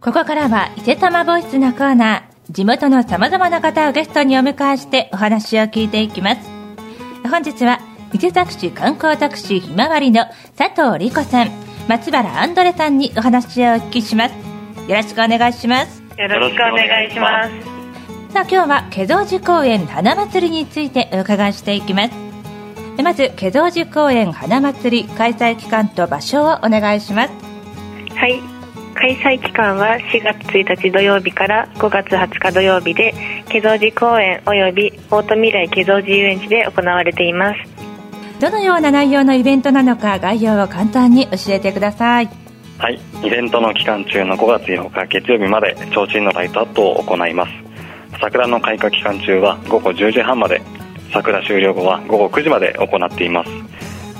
ここからは伊勢玉ボイスのコーナー地元のさまざまな方をゲストにお迎えしてお話を聞いていきます。本日は伊勢崎市観光タクシーひまわりの佐藤理子さん松原アンドレさんにお話をお聞きします。よろしくお願いします。よろしくお願いします。さあ今日は華蔵寺公園花祭りについてお伺いしていきます。まず華蔵寺公園花祭り開催期間と場所をお願いします。はい開催期間は4月1日土曜日から5月20日土曜日で華蔵寺公園およびオート未来華蔵寺遊園地で行われています。どのような内容のイベントなのか概要を簡単に教えてください。はい。イベントの期間中の5月8日月曜日まで提灯のライトアップを行います。桜の開花期間中は午後10時半まで桜終了後は午後9時まで行っています。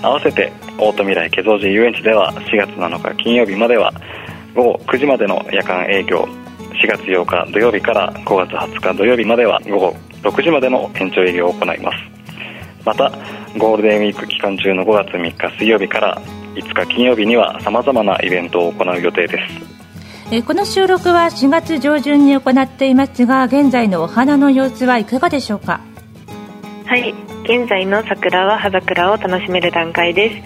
合わせてオート未来華蔵寺遊園地では4月7日金曜日までは午後9時までの夜間営業4月8日土曜日から5月20日土曜日までは午後6時までの延長営業を行います。またゴールデンウィーク期間中の5月3日水曜日から5日金曜日にはさまざまなイベントを行う予定です。えこの収録は4月上旬に行っていますが現在のお花の様子はいかがでしょうか？はい。現在の桜は葉桜を楽しめる段階です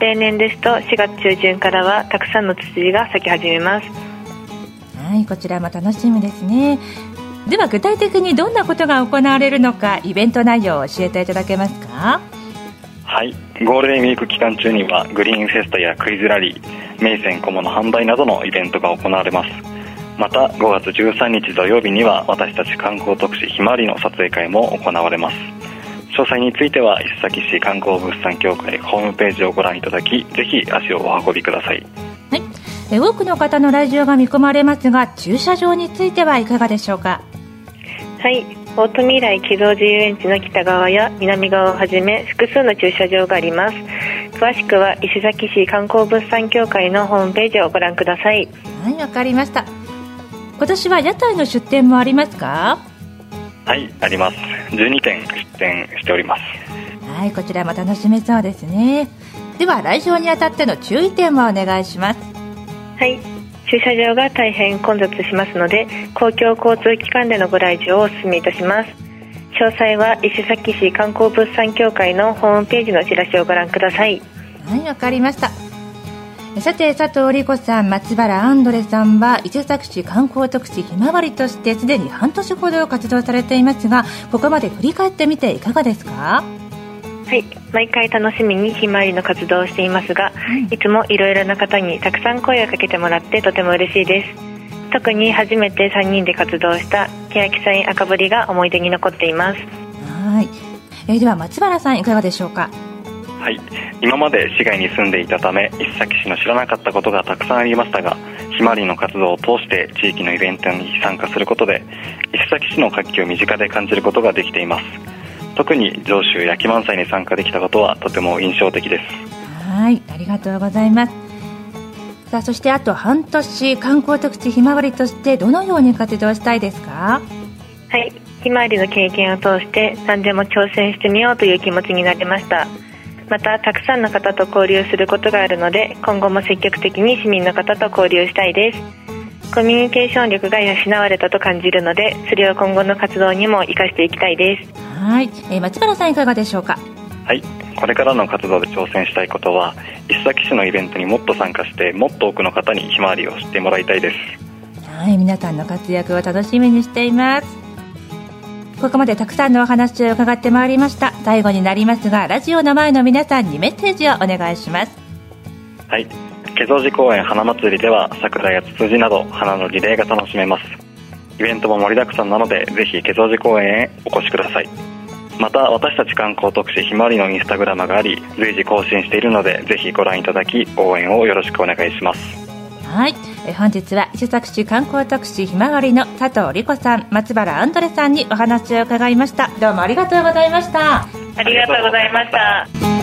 例年ですと4月中旬からはたくさんのツツジが咲き始めます。はいこちらも楽しみですね。では具体的にどんなことが行われるのかイベント内容を教えていただけますか？はい。ゴールデンウィーク期間中にはグリーンフェスタやクイズラリー名船小物販売などのイベントが行われます。また5月13日土曜日には私たち観光特使ひまわりの撮影会も行われます詳細については伊勢崎市観光物産協会ホームページをご覧いただきぜひ足をお運びください。はい。え多くの方の来場が見込まれますが駐車場についてはいかがでしょうか？はい。オート未来木造寺遊園地の北側や南側をはじめ複数の駐車場があります。詳しくは伊勢崎市観光物産協会のホームページをご覧くださいはいわかりました今年は屋台の出店もありますかはいあります。12点出店しております。はいこちらも楽しめそうですね。では来場にあたっての注意点をお願いします。はい。駐車場が大変混雑しますので公共交通機関でのご来場をお勧めいたします。詳細は伊勢崎市観光物産協会のホームページのチラシをご覧ください。はいわかりましたさて佐藤理子さん松原アンドレさんは伊勢崎市観光特使ひまわりとしてすでに半年ほど活動されていますがここまで振り返ってみていかがですか？はい。毎回楽しみにひまわりの活動をしていますが、いつもいろいろな方にたくさん声をかけてもらってとても嬉しいです。特に初めて3人で活動した欅サイン赤堀が思い出に残っています。はい、えーでは松原さんいかがでしょうか？はい。今まで市外に住んでいたため伊勢崎市の知らなかったことがたくさんありましたがひまわりの活動を通して地域のイベントに参加することで伊勢崎市の活気を身近で感じることができています。特に上州焼き満祭に参加できたことはとても印象的です。はい。ありがとうございます。さあそしてあと半年観光特使ひまわりとしてどのように活動したいですか？はい。ひまわりの経験を通して何でも挑戦してみようという気持ちになりましたまたたくさんの方と交流することがあるので今後も積極的に市民の方と交流したいです。コミュニケーション力が養われたと感じるのでそれを今後の活動にも生かしていきたいです。はい、えー松原さんいかがでしょうか？はい。これからの活動で挑戦したいことは伊勢崎市のイベントにもっと参加してもっと多くの方にひまわりを知ってもらいたいです。はい。皆さんの活躍を楽しみにしていますここまでたくさんのお話を伺ってまいりました。最後になりますがラジオの前の皆さんにメッセージをお願いします。はい。華蔵寺公園花祭りでは桜やツツジなど花のリレーが楽しめます。イベントも盛りだくさんなのでぜひ華蔵寺公園へお越しください。また私たち観光特使ひまわりのインスタグラムがあり随時更新しているのでぜひご覧いただき応援をよろしくお願いします。はい、え本日は伊勢崎市観光特使ひまわりの佐藤理子さん松原アンドレさんにお話を伺いました。どうもありがとうございました。ありがとうございました。